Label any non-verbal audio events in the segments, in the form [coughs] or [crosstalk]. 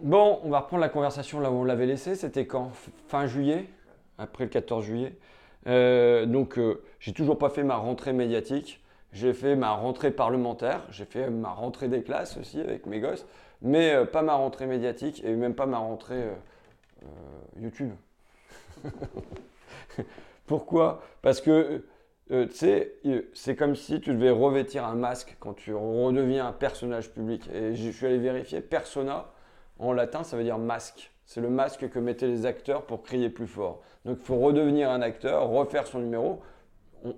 Bon, on va reprendre la conversation là où on l'avait laissée. C'était quand? Fin juillet, après le 14 juillet. Euh, donc, euh, j'ai toujours pas fait ma rentrée médiatique. J'ai fait ma rentrée parlementaire. J'ai fait ma rentrée des classes aussi avec mes gosses. Mais euh, pas ma rentrée médiatique et même pas ma rentrée YouTube. [laughs] Pourquoi? Parce que tu sais, c'est comme si tu devais revêtir un masque quand tu redeviens un personnage public. Et je suis allé vérifier, persona, en latin, ça veut dire masque. C'est le masque que mettaient les acteurs pour crier plus fort. Donc il faut redevenir un acteur, refaire son numéro.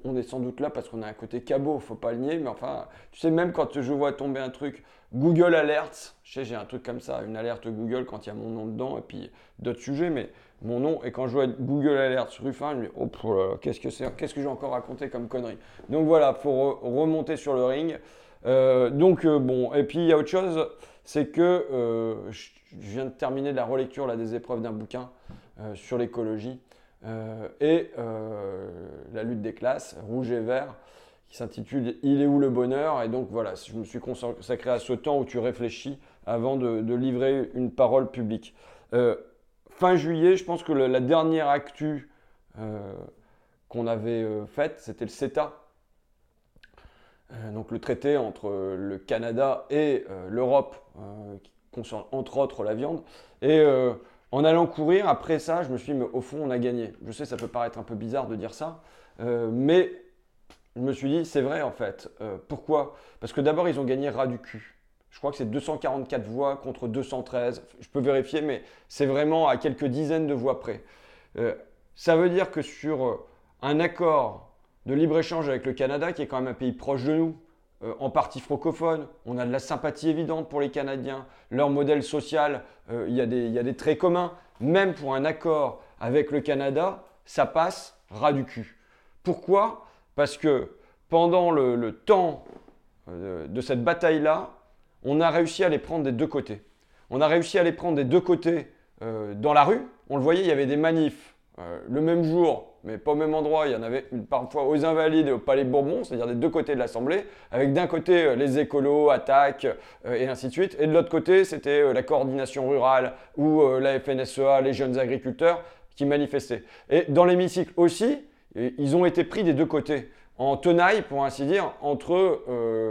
On, est sans doute là parce qu'on a un côté cabot, faut pas le nier, mais enfin, tu sais, même quand je vois tomber un truc, Google Alerts, je sais, j'ai un truc comme ça, une alerte Google quand il y a mon nom dedans, et puis d'autres sujets, mais mon nom, et quand je vois Google Alerts Ruffin, je me dis, oh, qu'est-ce que c'est, qu'est-ce que j'ai encore raconté comme connerie. Donc voilà, faut remonter sur le ring. Euh, donc euh, bon, et puis il y a autre chose, c'est que euh, je viens de terminer la relecture des épreuves d'un bouquin euh, sur l'écologie euh, et la lutte des classes, rouge et vert, qui s'intitule Il est où le bonheur? Et donc voilà, je me suis consacré à ce temps où tu réfléchis avant de, livrer une parole publique. fin juillet, je pense que la dernière actu qu'on avait faite, c'était le CETA, donc le traité entre le Canada et euh, l'Europe, euh, qui concerne entre autres la viande. Et en allant courir, après ça, je me suis dit, mais au fond, on a gagné. Je sais, ça peut paraître un peu bizarre de dire ça, mais je me suis dit, c'est vrai en fait. pourquoi? Parce que d'abord, ils ont gagné ras du cul. Je crois que c'est 244 voix contre 213. Je peux vérifier, mais c'est vraiment à quelques dizaines de voix près. ça veut dire que sur un accord de libre-échange avec le Canada, qui est quand même un pays proche de nous, euh, en partie francophone. On a de la sympathie évidente pour les Canadiens. Leur modèle social, euh, il y, a des traits communs. Même pour un accord avec le Canada, ça passe ras du cul. Pourquoi? Parce que pendant le, temps euh, de cette bataille-là, on a réussi à les prendre des deux côtés. On a réussi à les prendre des deux côtés dans la rue. On le voyait, il y avait des manifs le même jour mais pas au même endroit. Il y en avait parfois aux Invalides et au Palais Bourbon, c'est-à-dire des deux côtés de l'Assemblée, avec d'un côté euh, les écolos, attaques euh, et ainsi de suite, et de l'autre côté c'était euh, la coordination rurale ou la FNSEA, les jeunes agriculteurs qui manifestaient. Et dans l'hémicycle aussi, ils ont été pris des deux côtés, en tenaille pour ainsi dire, entre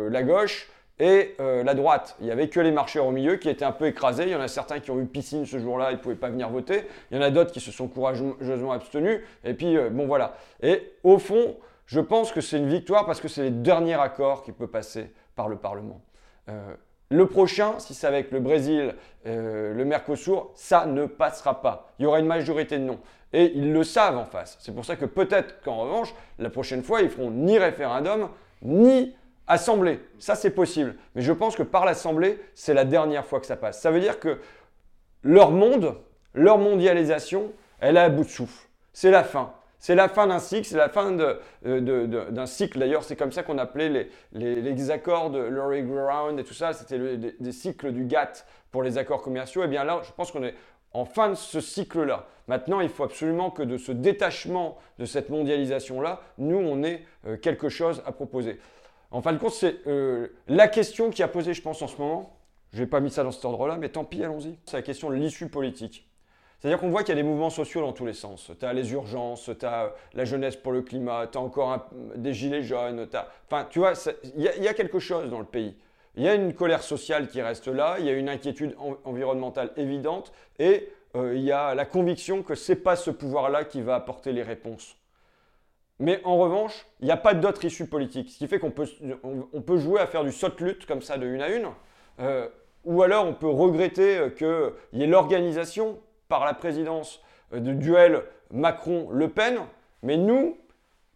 la gauche et euh, la droite. Il n'y avait que les marcheurs au milieu qui étaient un peu écrasés. Il y en a certains qui ont eu piscine ce jour-là, ils ne pouvaient pas venir voter. Il y en a d'autres qui se sont courageusement abstenus. Et puis, euh, bon voilà. Et au fond, je pense que c'est une victoire parce que c'est les derniers accords qui peuvent passer par le Parlement. Euh, le prochain, si c'est avec le Brésil, le Mercosur, ça ne passera pas. Il y aura une majorité de non. Et ils le savent en face. C'est pour ça que peut-être qu'en revanche, la prochaine fois, ils feront ni référendum, ni Assemblée, ça c'est possible. Mais je pense que par l'Assemblée, c'est la dernière fois que ça passe. Ça veut dire que leur monde, leur mondialisation, elle est à bout de souffle. C'est la fin. C'est la fin d'un cycle, c'est la fin euh, d'un cycle. D'ailleurs, c'est comme ça qu'on appelait les, accords de Laurie Ground et tout ça. C'était des, cycles du GATT pour les accords commerciaux. Et eh bien là, je pense qu'on est en fin de ce cycle-là. Maintenant, il faut absolument que de ce détachement de cette mondialisation-là, nous, on ait euh, quelque chose à proposer. En fin de compte, c'est euh, la question qui a posé, je pense, en ce moment. Je n'ai pas mis ça dans cet ordre-là, mais tant pis, allons-y. C'est la question de l'issue politique. C'est-à-dire qu'on voit qu'il y a des mouvements sociaux dans tous les sens. Tu as les urgences, tu as la jeunesse pour le climat, tu as encore des gilets jaunes. Enfin, tu vois, il y, a quelque chose dans le pays. Il y a une colère sociale qui reste là, il y a une inquiétude environnementale évidente, et euh, il y a la conviction que ce n'est pas ce pouvoir-là qui va apporter les réponses. Mais en revanche, il n'y a pas d'autre issue politique. Ce qui fait qu'on peut, on, peut jouer à faire du saute-lutte comme ça de une à une. Euh, ou alors on peut regretter euh, qu'il y ait l'organisation par la présidence euh, de duel Macron-Le Pen. Mais nous,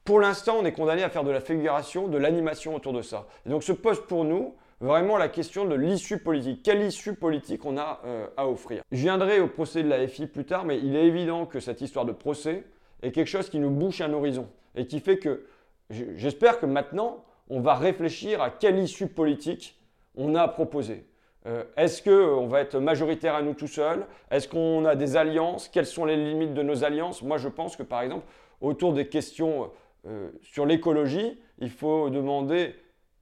pour l'instant, on est condamné à faire de la figuration, de l'animation autour de ça. Et donc se pose pour nous vraiment la question de l'issue politique. Quelle issue politique on a à offrir? Je viendrai au procès de la FI plus tard, mais il est évident que cette histoire de procès est quelque chose qui nous bouche un horizon et qui fait que j'espère que maintenant, on va réfléchir à quelle issue politique on a proposé. Euh, est-ce qu'on va être majoritaire à nous tout seuls? Est-ce qu'on a des alliances? Quelles sont les limites de nos alliances? Moi, je pense que par exemple, autour des questions euh, sur l'écologie, il faut demander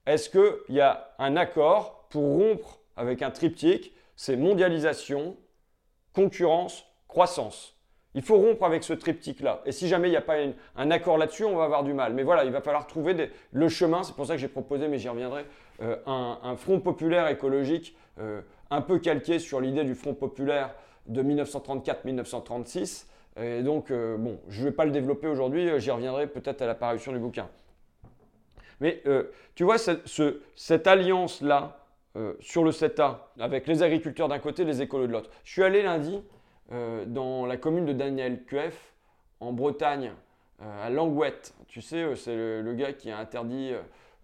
est-ce qu'il y a un accord pour rompre avec un triptyque? C'est mondialisation, concurrence, croissance. Il faut rompre avec ce triptyque-là. Et si jamais il n'y a pas un accord là-dessus, on va avoir du mal. Mais voilà, il va falloir trouver le chemin. C'est pour ça que j'ai proposé, mais j'y reviendrai, euh, un, front populaire écologique euh, un peu calqué sur l'idée du front populaire de 1934-1936. Et donc, euh, bon, je ne vais pas le développer aujourd'hui, j'y reviendrai peut-être à l'apparition du bouquin. Mais tu vois, cette alliance-là sur le CETA, avec les agriculteurs d'un côté, les écolos de l'autre. Je suis allé lundi euh, dans la commune de Daniel Cuef, en Bretagne, euh, à Langouette. Tu sais, euh, c'est le, gars qui a interdit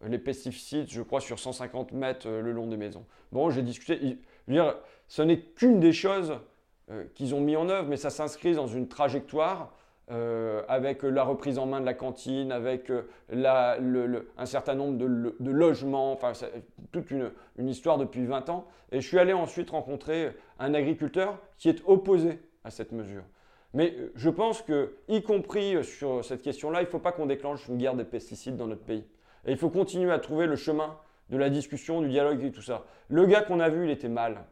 les pesticides, je crois, sur 150 mètres le long des maisons. Bon, j'ai discuté. Je veux dire, ce n'est qu'une des choses qu'ils ont mis en œuvre, mais ça s'inscrit dans une trajectoire avec la reprise en main de la cantine, avec un certain nombre de, logements, enfin toute une, histoire depuis 20 ans. Et je suis allé ensuite rencontrer un agriculteur qui est opposé à cette mesure. Mais euh, je pense que, y compris euh, sur cette question-là, il ne faut pas qu'on déclenche une guerre des pesticides dans notre pays. Et il faut continuer à trouver le chemin de la discussion, du dialogue et tout ça. Le gars qu'on a vu, il était mal.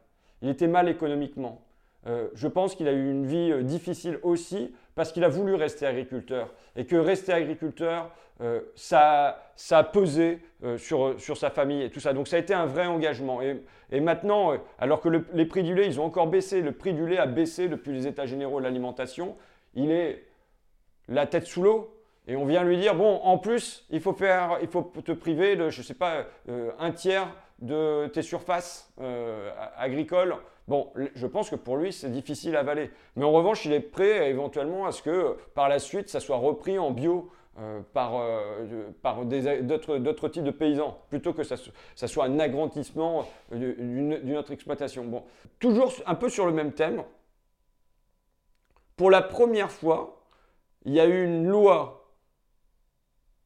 Il était mal économiquement. Euh, je pense qu'il a eu une vie difficile aussi parce qu'il a voulu rester agriculteur. Et que rester agriculteur, euh, ça, a pesé euh, sur, sa famille et tout ça. Donc ça a été un vrai engagement. Et, et maintenant, euh, alors que les prix du lait, ils ont encore baissé, le prix du lait a baissé depuis les états généraux de l'alimentation, il est la tête sous l'eau. Et on vient lui dire, bon, en plus, il faut, faire, il faut te priver de, je ne sais pas, un tiers de tes surfaces agricoles. Bon, je pense que pour lui, c'est difficile à avaler. Mais en revanche, il est prêt éventuellement à ce que par la suite, ça soit repris en bio euh, par, euh, d'autres types de paysans, plutôt que ça, ça soit un agrandissement d'une autre exploitation. Bon. Toujours un peu sur le même thème, pour la première fois, il y a eu une loi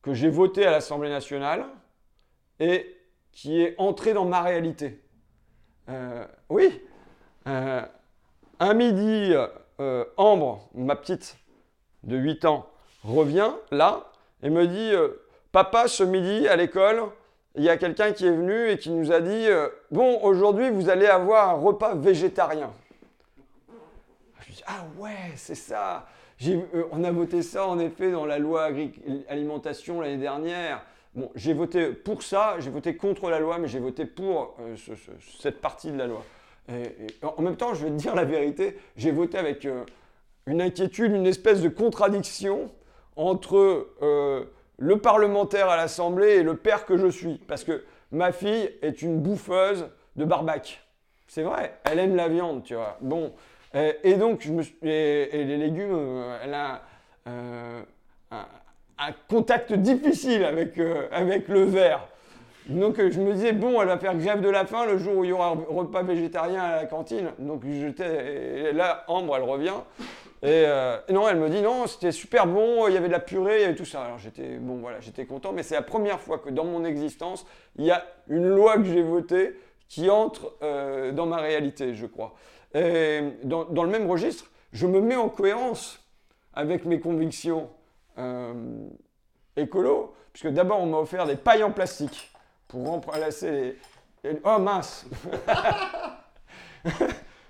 que j'ai votée à l'Assemblée nationale et qui est entrée dans ma réalité. Euh, oui, un midi, Ambre, ma petite de 8 ans, revient là et me dit euh, Papa, ce midi à l'école, il y a quelqu'un qui est venu et qui nous a dit euh, Bon, aujourd'hui, vous allez avoir un repas végétarien. Je dis Ah ouais, c'est ça. Euh, on a voté ça en effet dans la loi alimentation l'année dernière. Bon, j'ai voté pour ça, j'ai voté contre la loi, mais j'ai voté pour cette partie de la loi. En même temps, je vais te dire la vérité, j'ai voté avec une inquiétude, une espèce de contradiction entre euh, le parlementaire à l'Assemblée et le père que je suis. Parce que ma fille est une bouffeuse de barbac. C'est vrai, elle aime la viande, tu vois. Bon, et, donc, les légumes, euh, elle a euh, un, contact difficile avec, avec le verre. Donc je me disais, bon, elle va faire grève de la faim le jour où il y aura un repas végétarien à la cantine. Donc là, Ambre, elle revient. Euh, et, non, elle me dit non, c'était super bon, il y avait de la purée, il y avait tout ça. Alors j'étais bon, voilà, j'étais content, mais c'est la première fois que dans mon existence, il y a une loi que j'ai votée qui entre euh, dans ma réalité, je crois. Et dans, dans, le même registre, je me mets en cohérence avec mes convictions euh, écolo, puisque d'abord on m'a offert des pailles en plastique pour remplacer les... Oh mince [laughs]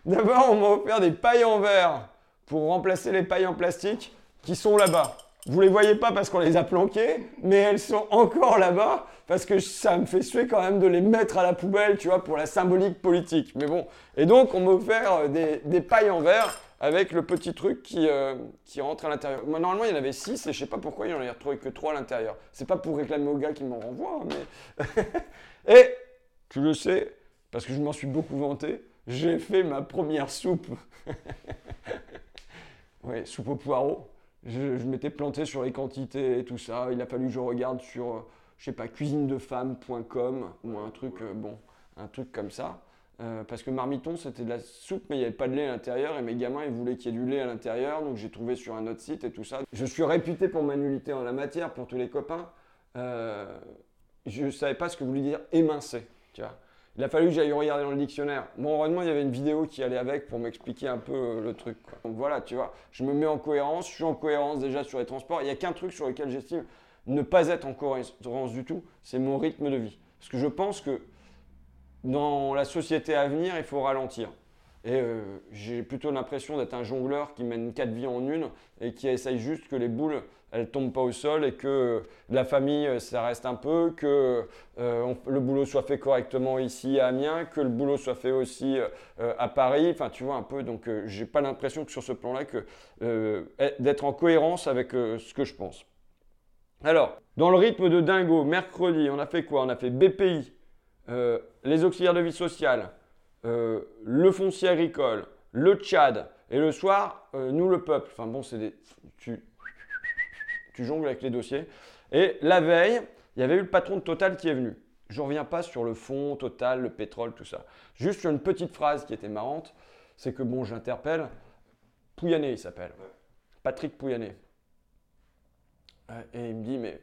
D'abord on m'a offert des pailles en verre pour remplacer les pailles en plastique qui sont là-bas. Vous les voyez pas parce qu'on les a planquées, mais elles sont encore là-bas parce que ça me fait suer quand même de les mettre à la poubelle, tu vois, pour la symbolique politique. Mais bon, et donc on m'a offert euh, des, pailles en verre avec le petit truc qui, euh, qui rentre à l'intérieur. Normalement, il y en avait 6 et je sais pas pourquoi il en a retrouvé que 3 à l'intérieur. C'est pas pour réclamer au gars qui m'en renvoie, mais. [laughs] et tu le sais, parce que je m'en suis beaucoup vanté, j'ai fait ma première soupe. [laughs] Oui, soupe au poireau. Je, m'étais planté sur les quantités et tout ça. Il a fallu que je regarde sur, euh, je sais pas, cuisinedefemme.com ou un truc, euh, bon, un truc comme ça. Euh, parce que marmiton, c'était de la soupe, mais il n'y avait pas de lait à l'intérieur. Et mes gamins, ils voulaient qu'il y ait du lait à l'intérieur. Donc j'ai trouvé sur un autre site et tout ça. Je suis réputé pour ma nullité en la matière, pour tous les copains. je ne savais pas ce que voulait dire émincer. Tu vois. Il a fallu que j'aille regarder dans le dictionnaire. Bon, heureusement, il y avait une vidéo qui allait avec pour m'expliquer un peu euh, le truc. Donc voilà, tu vois, je me mets en cohérence, je suis en cohérence déjà sur les transports. Il n'y a qu'un truc sur lequel j'estime ne pas être en cohérence du tout, c'est mon rythme de vie. Parce que je pense que dans la société à venir, il faut ralentir. Et euh, j'ai plutôt l'impression d'être un jongleur qui mène quatre vies en une et qui essaye juste que les boules elles tombent pas au sol et que la famille euh, ça reste un peu, que euh, le boulot soit fait correctement ici à Amiens, que le boulot soit fait aussi à Paris. Enfin, tu vois un peu. Donc, j'ai pas l'impression que sur ce plan-là que d'être en cohérence avec ce que je pense. Alors, dans le rythme de dingo, mercredi, on a fait quoi? On a fait BPI, les auxiliaires de vie sociale. Euh, le foncier agricole, le Tchad, et le soir, euh, nous le peuple. Enfin bon, c'est des. Tu, tu jongles avec les dossiers. Et la veille, il y avait eu le patron de Total qui est venu. Je ne reviens pas sur le fond, Total, le pétrole, tout ça. Juste une petite phrase qui était marrante, c'est que bon, j'interpelle. Pouyanné, il s'appelle. Patrick Pouyanné. Euh, et il me dit, mais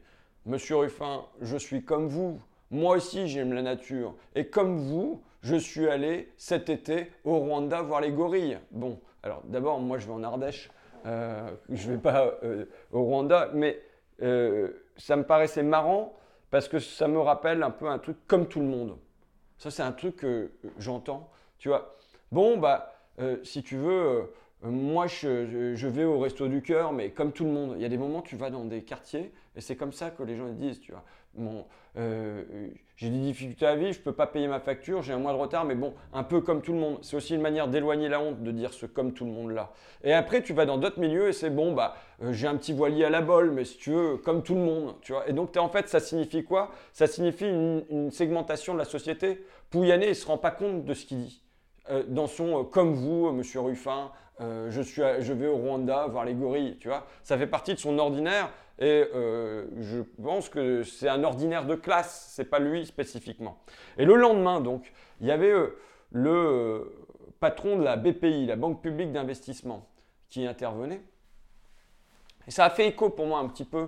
monsieur Ruffin, je suis comme vous. Moi aussi, j'aime la nature. Et comme vous, je suis allé cet été au Rwanda voir les gorilles. Bon, alors d'abord, moi, je vais en Ardèche. Euh, je ne vais pas euh, au Rwanda, mais euh, ça me paraissait marrant parce que ça me rappelle un peu un truc comme tout le monde. Ça, c'est un truc que j'entends. Tu vois, bon, bah, si tu veux, moi, je, vais au resto du cœur, mais comme tout le monde. Il y a des moments, tu vas dans des quartiers, et c'est comme ça que les gens disent, tu vois. Euh, j'ai des difficultés à vivre, je ne peux pas payer ma facture, j'ai un mois de retard, mais bon, un peu comme tout le monde. C'est aussi une manière d'éloigner la honte de dire ce comme tout le monde là. Et après, tu vas dans d'autres milieux et c'est bon, bah, euh, j'ai un petit voilier à la bol, mais si tu veux, comme tout le monde, tu vois. Et donc, en fait, ça signifie quoi? Ça signifie une, segmentation de la société. Pouyanné, il se rend pas compte de ce qu'il dit. Euh, dans son comme vous, monsieur Ruffin, je, suis je vais au Rwanda voir les gorilles, tu vois. Ça fait partie de son ordinaire. Et euh, je pense que c'est un ordinaire de classe, c'est pas lui spécifiquement. Et le lendemain, donc, il y avait euh, le euh, patron de la BPI, la Banque publique d'investissement, qui intervenait. Et ça a fait écho pour moi un petit peu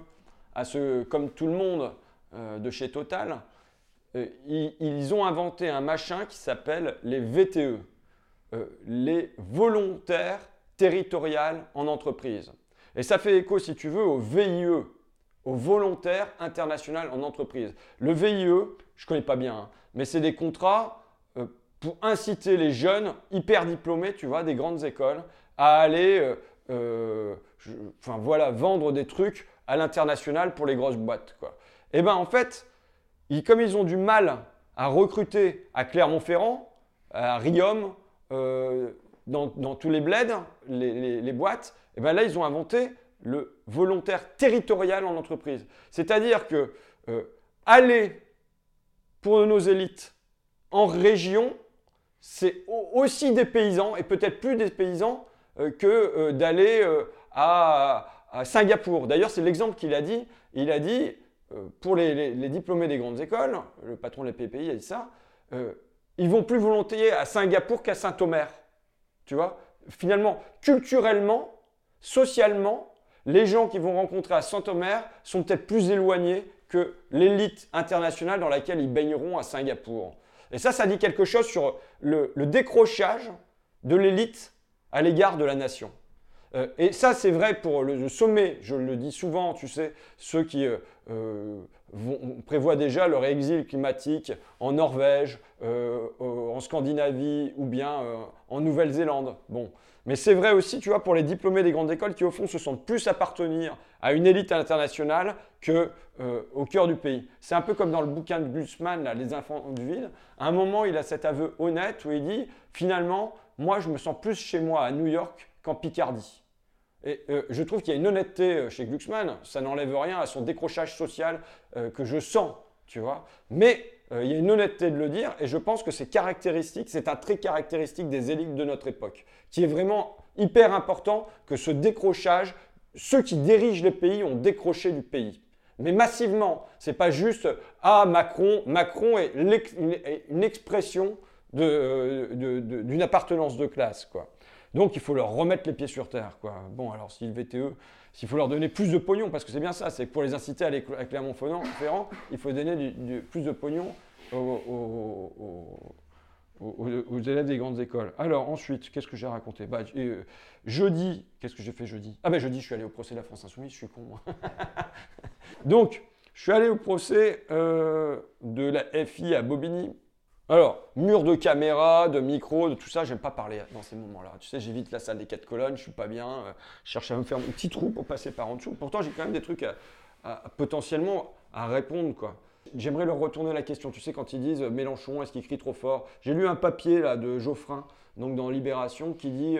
à ce, comme tout le monde de chez Total, ils, ils, ont inventé un machin qui s'appelle les VTE, les volontaires territoriales en entreprise. Et ça fait écho, si tu veux, au VIE, au volontaire international en entreprise. Le VIE, je ne connais pas bien, hein, mais c'est des contrats euh, pour inciter les jeunes hyper diplômés, tu vois, des grandes écoles, à aller euh, euh, voilà, vendre des trucs à l'international pour les grosses boîtes. Quoi. Et eh bien en fait, comme ils ont du mal à recruter à Clermont-Ferrand, à Riom, dans, tous les bleds, les, boîtes, et bien là, ils ont inventé le volontaire territorial en entreprise. C'est-à-dire que euh, aller pour nos élites en région, c'est aussi des paysans, et peut-être plus des paysans euh, que euh, d'aller à, Singapour. D'ailleurs, c'est l'exemple qu'il a dit. Il a dit, pour les, diplômés des grandes écoles, le patron des PPI a dit ça, ils vont plus volontiers à Singapour qu'à Saint-Omer. Tu vois? Finalement, culturellement, socialement, les gens qui vont rencontrer à Saint-Omer sont peut-être plus éloignés que l'élite internationale dans laquelle ils baigneront à Singapour. Et ça, ça dit quelque chose sur le, décrochage de l'élite à l'égard de la nation. Euh, et ça, c'est vrai pour le, sommet, je le dis souvent, tu sais, ceux qui euh, euh, prévoient déjà leur exil climatique en Norvège, en Scandinavie ou bien en Nouvelle-Zélande. Bon. Mais c'est vrai aussi, tu vois, pour les diplômés des grandes écoles qui, au fond, se sentent plus appartenir à une élite internationale qu'au cœur du pays. C'est un peu comme dans le bouquin de Glucksmann, Les enfants du vide. À un moment, il a cet aveu honnête où il dit, finalement, moi, je me sens plus chez moi à New York qu'en Picardie. Et euh, je trouve qu'il y a une honnêteté euh, chez Glucksmann, ça n'enlève rien à son décrochage social euh, que je sens, tu vois. Mais il y a une honnêteté de le dire, et je pense que c'est caractéristique, c'est un trait caractéristique des élites de notre époque, qui est vraiment hyper important que ce décrochage, ceux qui dirigent les pays ont décroché du pays. Mais massivement, c'est pas juste ah Macron, Macron est une expression d'une appartenance de classe, quoi. Donc il faut leur remettre les pieds sur terre. Quoi. Bon, alors si le VTE, s'il faut leur donner plus de pognon, parce que c'est bien ça, c'est que pour les inciter à aller à Clermont-Ferrand, il faut donner plus de pognon aux, élèves des grandes écoles. Alors ensuite, qu'est-ce que j'ai raconté? Bah, euh, Jeudi, qu'est-ce que j'ai fait jeudi? Ah ben jeudi, je suis allé au procès de la France Insoumise, je suis con. [laughs] Donc, je suis allé au procès euh, de la FI à Bobigny. Alors, mur de caméra, de micro, de tout ça, j'aime pas parler dans ces moments-là. Tu sais, j'évite la salle des quatre colonnes, je suis pas bien, euh, je cherche à me faire mon petit trou pour passer par en dessous. Pourtant, j'ai quand même des trucs potentiellement à répondre, quoi. J'aimerais leur retourner la question. Tu sais, quand ils disent euh, Mélenchon, est-ce qu'il crie trop fort? J'ai lu un papier là de Geoffrin, donc dans Libération, qui dit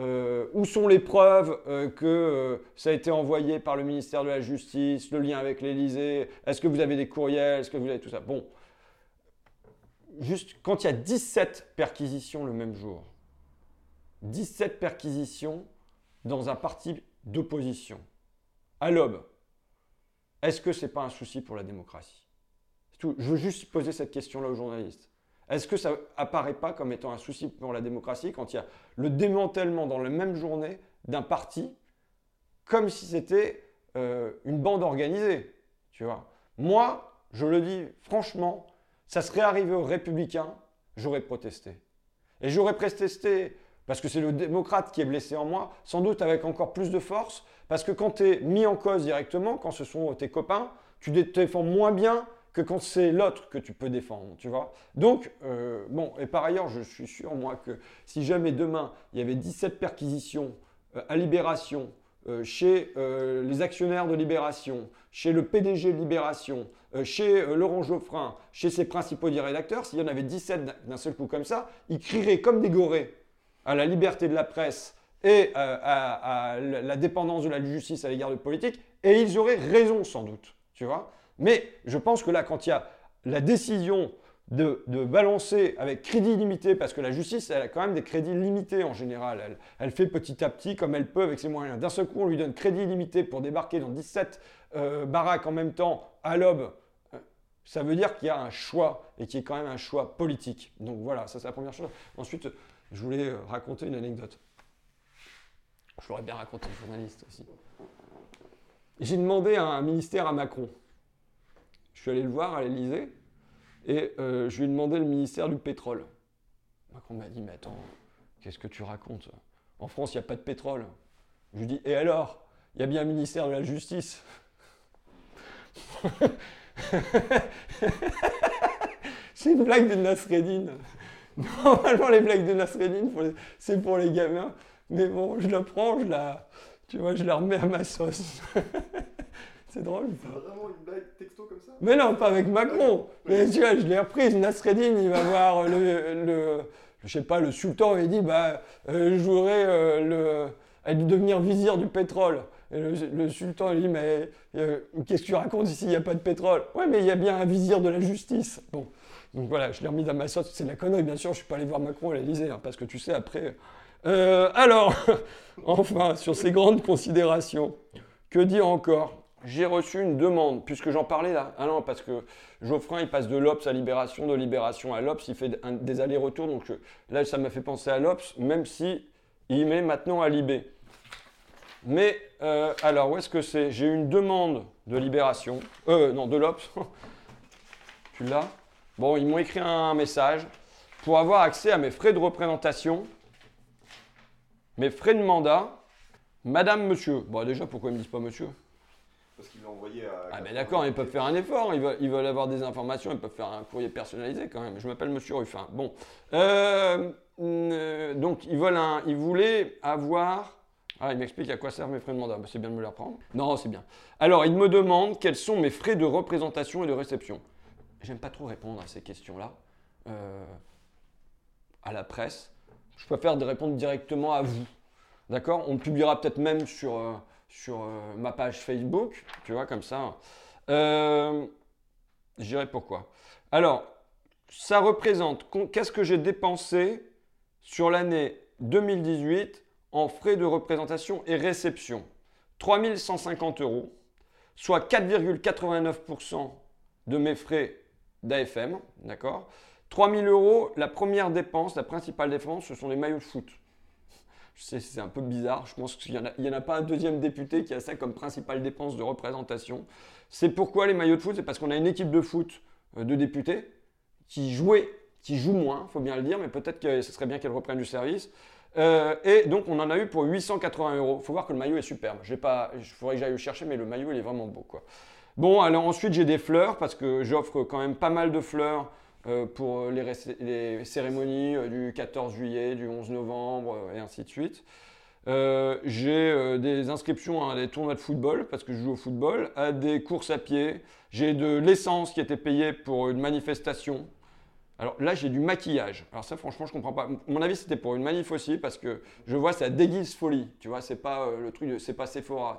euh, où sont les preuves que ça a été envoyé par le ministère de la Justice, le lien avec l'Élysée? Est-ce que vous avez des courriels? Est-ce que vous avez tout ça? Bon, juste quand il y a 17 perquisitions le même jour, 17 perquisitions dans un parti d'opposition, à l'aube, est-ce que ce n'est pas un souci pour la démocratie? Je veux juste poser cette question-là aux journalistes. Est-ce que ça apparaît pas comme étant un souci pour la démocratie quand il y a le démantèlement dans la même journée d'un parti comme si c'était euh, une bande organisée Tu vois? Moi, je le dis franchement, ça serait arrivé aux républicains, j'aurais protesté. Et j'aurais protesté parce que c'est le démocrate qui est blessé en moi, sans doute avec encore plus de force, parce que quand tu es mis en cause directement, quand ce sont tes copains, tu défends moins bien que quand c'est l'autre que tu peux défendre, tu vois. Donc, euh, bon, et par ailleurs, je suis sûr, moi, que si jamais demain, il y avait 17 perquisitions euh, à Libération, chez les actionnaires de Libération, chez le PDG de Libération, euh, chez euh, Laurent Geoffrin, chez ses principaux rédacteurs, s'il y en avait 17 d'un seul coup comme ça, ils crieraient comme des gorées à la liberté de la presse et euh, à, la dépendance de la justice à l'égard de politique, et ils auraient raison sans doute, tu vois. Mais je pense que là, quand il y a la décision de, balancer avec crédit limité, parce que la justice, elle a quand même des crédits limités en général. Elle, fait petit à petit comme elle peut avec ses moyens. D'un seul coup, on lui donne crédit limité pour débarquer dans 17 euh, baraques en même temps à l'aube. Ça veut dire qu'il y a un choix et qu'il y a quand même un choix politique. Donc voilà, ça c'est la première chose. Ensuite, je voulais euh, raconter une anecdote. Je l'aurais bien raconté aux journalistes aussi. J'ai demandé à un ministère à Macron. Je suis allé le voir à l'Elysée et euh, je lui ai demandé le ministère du pétrole. Macron m'a dit, mais attends, qu'est-ce que tu racontes? En France, il n'y a pas de pétrole. Je lui ai dit, et alors? Il y a bien un ministère de la justice. [laughs] c'est une blague de Nasreddin. Normalement, les blagues de Nasreddin, c'est pour les gamins. Mais bon, je la prends, je la, tu vois, je la remets à ma sauce. [laughs] C'est drôle. Vraiment une blague texto comme ça Mais non, pas avec Macron. Mais tu vois, je l'ai reprise. Nasreddin, il va voir le, le, je sais pas, le sultan et il dit, bah, euh, je voudrais euh, le, devenir vizir du pétrole. Et le, sultan, il dit, mais euh, qu'est-ce que tu racontes ici, il n'y a pas de pétrole? Ouais, mais il y a bien un vizir de la justice. Bon, donc voilà, je l'ai remis dans ma sauce. C'est de la connerie, bien sûr, je ne suis pas allé voir Macron à l'Elysée, hein, parce que tu sais, après... alors, [laughs] enfin, sur ces grandes considérations, que dire encore? J'ai reçu une demande, puisque j'en parlais là. Ah non, parce que Geoffrin, il passe de l'Obs à Libération, de Libération à l'Obs, il fait des allers-retours. Donc là, ça m'a fait penser à l'Obs, même si il met maintenant à Libé. Mais euh, alors, où est-ce que c'est? J'ai une demande de Libération. Euh, non, de l'Obs. [laughs] tu l'as? Bon, ils m'ont écrit un message pour avoir accès à mes frais de représentation, mes frais de mandat, Madame, Monsieur. Bon, déjà, pourquoi ils me disent pas Monsieur? Parce qu'il l'a envoyé à. Ah, mais d'accord, ils peuvent faire un effort, ils veulent, avoir des informations, ils peuvent faire un courrier personnalisé quand même. Je m'appelle Monsieur Ruffin. Bon. Euh, euh, donc, ils, veulent un, ils voulaient avoir. Ah, il m'explique à quoi servent mes frais de mandat. Bah, c'est bien de me les reprendre. Non, c'est bien. Alors, il me demande quels sont mes frais de représentation et de réception. J'aime pas trop répondre à ces questions-là. Euh, à la presse. Je préfère répondre directement à vous. D'accord? On publiera peut-être même sur sur euh, ma page Facebook, tu vois, comme ça. Euh, je dirais pourquoi. Alors, ça représente, qu'est-ce que j'ai dépensé sur l'année 2018 en frais de représentation et réception? 3150 euros, soit 4,89% de mes frais d'AFM, d'accord? 3000 euros, la première dépense, la principale dépense, ce sont les maillots de foot. Je sais, c'est un peu bizarre. Je pense qu'il n'y en, a pas un deuxième député qui a ça comme principale dépense de représentation. C'est pourquoi les maillots de foot C'est parce qu'on a une équipe de foot euh, de députés qui jouait, qui joue moins, il faut bien le dire, mais peut-être que ce serait bien qu'elle reprenne du service. Euh, et donc, on en a eu pour 880 euros. Il faut voir que le maillot est superbe. Il faudrait que j'aille le chercher, mais le maillot, il est vraiment beau. Quoi. Bon, alors ensuite, j'ai des fleurs parce que j'offre quand même pas mal de fleurs pour les, cérémonies euh, du 14 juillet, du 11 novembre euh, et ainsi de suite. Euh, j'ai euh, des inscriptions à des tournois de football parce que je joue au football, à des courses à pied. J'ai de l'essence qui était payée pour une manifestation. Alors là, j'ai du maquillage. Alors ça, franchement, je comprends pas. Mon avis, c'était pour une manif aussi parce que je vois ça déguise folie. Tu vois, c'est pas euh, le truc, c'est pas Sephora.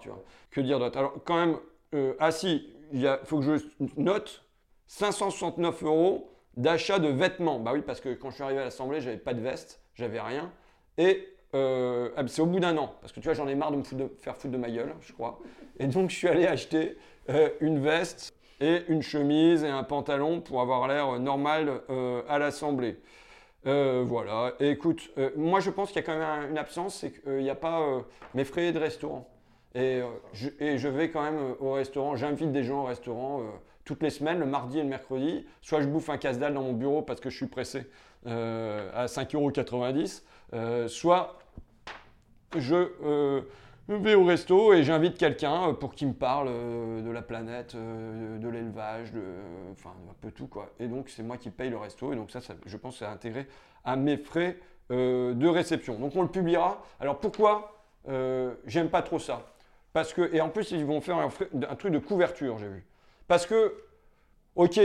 Que dire d'autre? Alors quand même, euh, ah si, il faut que je note 569 euros d'achat de vêtements. Bah oui, parce que quand je suis arrivé à l'Assemblée, j'avais pas de veste, j'avais rien. Et euh, ah, c'est au bout d'un an, parce que tu vois, j'en ai marre de me faire foutre de ma gueule, je crois. Et donc, je suis allé acheter euh, une veste et une chemise et un pantalon pour avoir l'air euh, normal à l'Assemblée. Voilà. Et écoute, moi, je pense qu'il y a quand même un- une absence, c'est qu'il n'y a pas mes frais de restaurant. Et, euh, je, et je vais quand même euh, au restaurant, j'invite des gens au restaurant euh, toutes les semaines, le mardi et le mercredi. Soit je bouffe un casse-dalle dans mon bureau parce que je suis pressé à 5,90€, euh, soit je vais au resto et j'invite quelqu'un pour qu'il me parle de la planète, de l'élevage, de, enfin un peu tout quoi. Et donc c'est moi qui paye le resto et donc ça, ça, je pense c'est intégré à mes frais de réception. Donc on le publiera. Alors pourquoi j'aime pas trop ça? Parce que et en plus ils vont faire un, truc de couverture, j'ai vu. Parce que ok,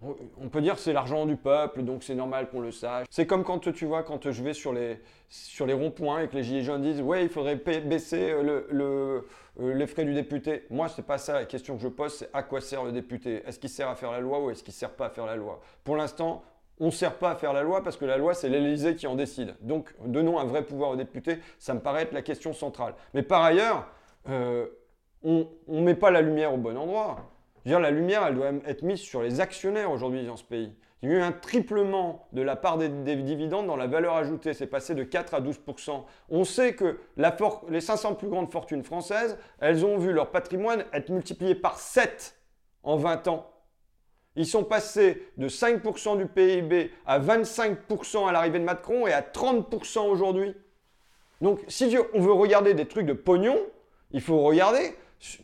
on peut dire c'est l'argent du peuple, donc c'est normal qu'on le sache. C'est comme quand tu vois, quand je vais sur les, sur les ronds-points et que les gilets jaunes disent Ouais, il faudrait baisser euh, le, euh, les frais du député. Moi, c'est pas ça la question que je pose, c'est à quoi sert le député? Est-ce qu'il sert à faire la loi ou est-ce qu'il sert pas à faire la loi? Pour l'instant, on ne sert pas à faire la loi parce que la loi, c'est l'Élysée qui en décide. Donc, donnons un vrai pouvoir aux députés, ça me paraît être la question centrale. Mais par ailleurs, euh, on ne met pas la lumière au bon endroit. La lumière, elle doit être mise sur les actionnaires aujourd'hui dans ce pays. Il y a eu un triplement de la part des, des dividendes dans la valeur ajoutée. C'est passé de 4 à 12 On sait que la for- les 500 plus grandes fortunes françaises, elles ont vu leur patrimoine être multiplié par 7 en 20 ans. Ils sont passés de 5% du PIB à 25% à l'arrivée de Macron et à 30% aujourd'hui. Donc, si on veut regarder des trucs de pognon, il faut regarder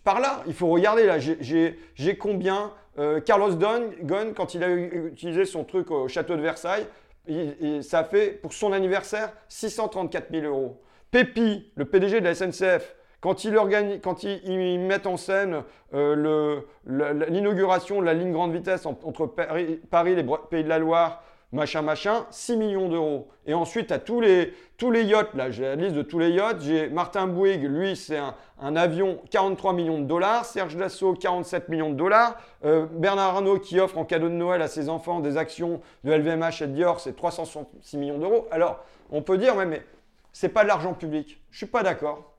par là. Il faut regarder là. J'ai- combien euh, Carlos Ghosn, quand il a utilisé son truc au château de Versailles, il- il- ça fait pour son anniversaire 634 000 euros. Pépi, le PDG de la SNCF, quand ils mettent en scène euh, l'inauguration de la ligne grande vitesse en- entre Paris, Paris les Pays de la Loire, machin, machin, 6 millions d'euros. Et ensuite, à tous les, yachts, là, j'ai la liste de tous les yachts. J'ai Martin Bouygues, lui, c'est un, un avion, 43 millions de dollars. Serge Dassault, 47 millions de dollars. Euh, Bernard Arnault, qui offre en cadeau de Noël à ses enfants des actions de LVMH et Dior, c'est 366 millions d'euros. Alors, on peut dire, ouais, mais c'est pas de l'argent public. Je suis pas d'accord.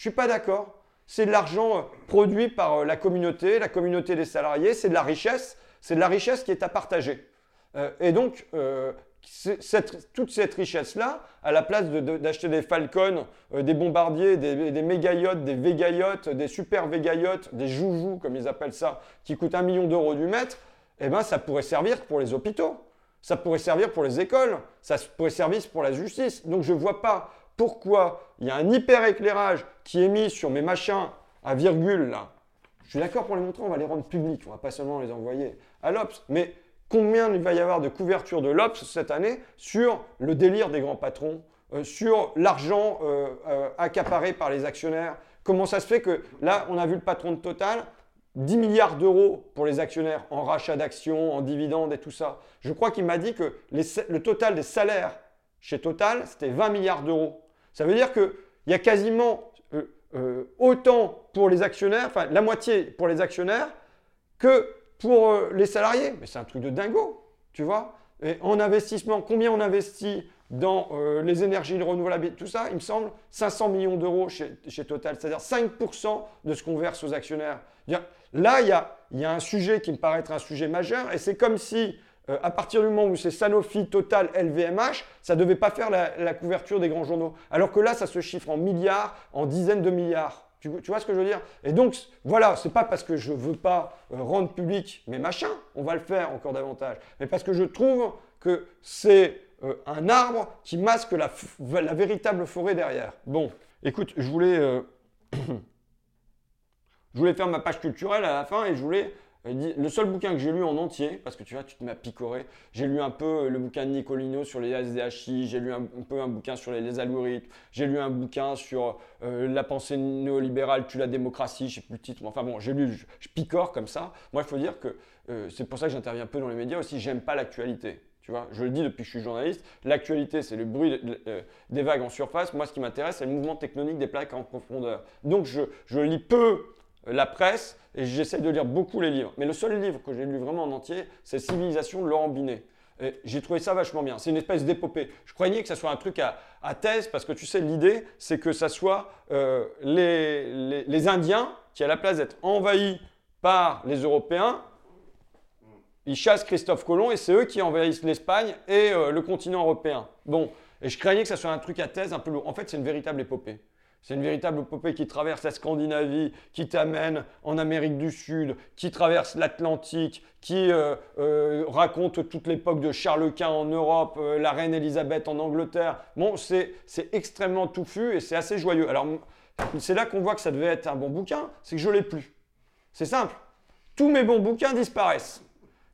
Je suis pas d'accord. C'est de l'argent euh, produit par euh, la communauté, la communauté des salariés, c'est de la richesse, c'est de la richesse qui est à partager. Euh, et donc, toute cette richesse-là, à la place d'acheter des Falcons, des bombardiers, des, des méga yachts, des véga yachts, des super véga yachts, des joujoux, comme ils appellent ça, qui coûtent un million d'euros du mètre, eh ben, ça pourrait servir pour les hôpitaux, ça pourrait servir pour les écoles, ça pourrait servir pour la justice. Donc, je ne vois pas pourquoi il y a un hyper éclairage qui est mis sur mes machins à virgule là. Je suis d'accord pour les montrer, on va les rendre publics, on va pas seulement les envoyer à l'Obs. Mais combien il va y avoir de couverture de l'Obs cette année sur le délire des grands patrons, euh, sur l'argent euh, euh, accaparé par les actionnaires? Comment ça se fait que là, on a vu le patron de Total, 10 milliards d'euros pour les actionnaires en rachat d'actions, en dividendes et tout ça. Je crois qu'il m'a dit que le total des salaires chez Total, c'était 20 milliards d'euros. Ça veut dire qu'il y a quasiment euh, euh, autant pour les actionnaires, enfin la moitié pour les actionnaires, que pour euh, les salariés. Mais c'est un truc de dingo, tu vois. En investissement, combien on investit dans les énergies renouvelables tout ça? Il me semble 500 millions d'euros chez, Total, c'est-à-dire 5% de ce qu'on verse aux actionnaires. Là, il y a, y a un sujet qui me paraît être un sujet majeur, et c'est comme si, euh, à partir du moment où c'est Sanofi, Total, LVMH, ça ne devait pas faire la, couverture des grands journaux. Alors que là, ça se chiffre en milliards, en dizaines de milliards. Tu, vois ce que je veux dire? Et donc, voilà, c'est pas parce que je veux pas euh, rendre public mes machins, on va le faire encore davantage, mais parce que je trouve que c'est euh, un arbre qui masque la, la véritable forêt derrière. Bon, écoute, je voulais, [coughs] je voulais faire ma page culturelle à la fin et je voulais le seul bouquin que j'ai lu en entier, parce que tu vois, tu te mets à picorer, j'ai lu un peu le bouquin de Nicolino sur les SDHI, j'ai lu un, peu un bouquin sur les, les algorithmes, j'ai lu un bouquin sur euh, la pensée néolibérale tue la démocratie, je sais plus le titre, enfin bon, j'ai lu, je, picore comme ça. Moi, il faut dire que euh, c'est pour ça que j'interviens peu dans les médias aussi, j'aime pas l'actualité. Tu vois, je le dis depuis que je suis journaliste, l'actualité c'est le bruit euh, des vagues en surface. Moi, ce qui m'intéresse, c'est le mouvement tectonique des plaques en profondeur. Donc, je, je lis peu la presse et j'essaie de lire beaucoup les livres. Mais le seul livre que j'ai lu vraiment en entier, c'est Civilisation de Laurent Binet. Et J'ai trouvé ça vachement bien. C'est une espèce d'épopée. Je croyais que ça soit un truc à, thèse parce que tu sais, l'idée, c'est que ça soit euh, les, les- les Indiens qui, à la place d'être envahis par les Européens, ils chassent Christophe Colomb et c'est eux qui envahissent l'Espagne et euh, le continent européen. Bon, et je craignais que ça soit un truc à thèse un peu lourd. En fait, c'est une véritable épopée. C'est une véritable épopée qui traverse la Scandinavie, qui t'amène en Amérique du Sud, qui traverse l'Atlantique, qui euh, euh, raconte toute l'époque de Charles Quint en Europe, euh, la reine Elisabeth en Angleterre. Bon, c'est extrêmement touffu et c'est assez joyeux. Alors, c'est là qu'on voit que ça devait être un bon bouquin, c'est que je l'ai plus. C'est simple. Tous mes bons bouquins disparaissent.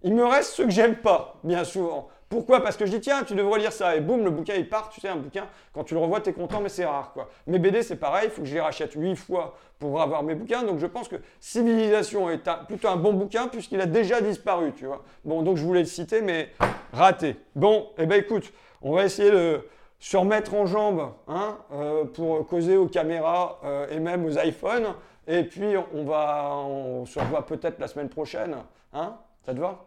Il me reste ceux que j'aime pas, bien souvent. Pourquoi? Parce que je dis, tiens, tu devrais lire ça. Et boum, le bouquin, il part. Tu sais, un bouquin, quand tu le revois, tu es content, mais c'est rare. quoi. Mes BD, c'est pareil. Il faut que je les rachète huit fois pour avoir mes bouquins. Donc, je pense que Civilisation est plutôt un bon bouquin puisqu'il a déjà disparu, tu vois. Bon, donc, je voulais le citer, mais raté. Bon, eh ben écoute, on va essayer de se remettre en jambes hein, euh, pour causer aux caméras euh, et même aux iPhones. Et puis, on, va, on se revoit peut-être la semaine prochaine. Hein Ça te va?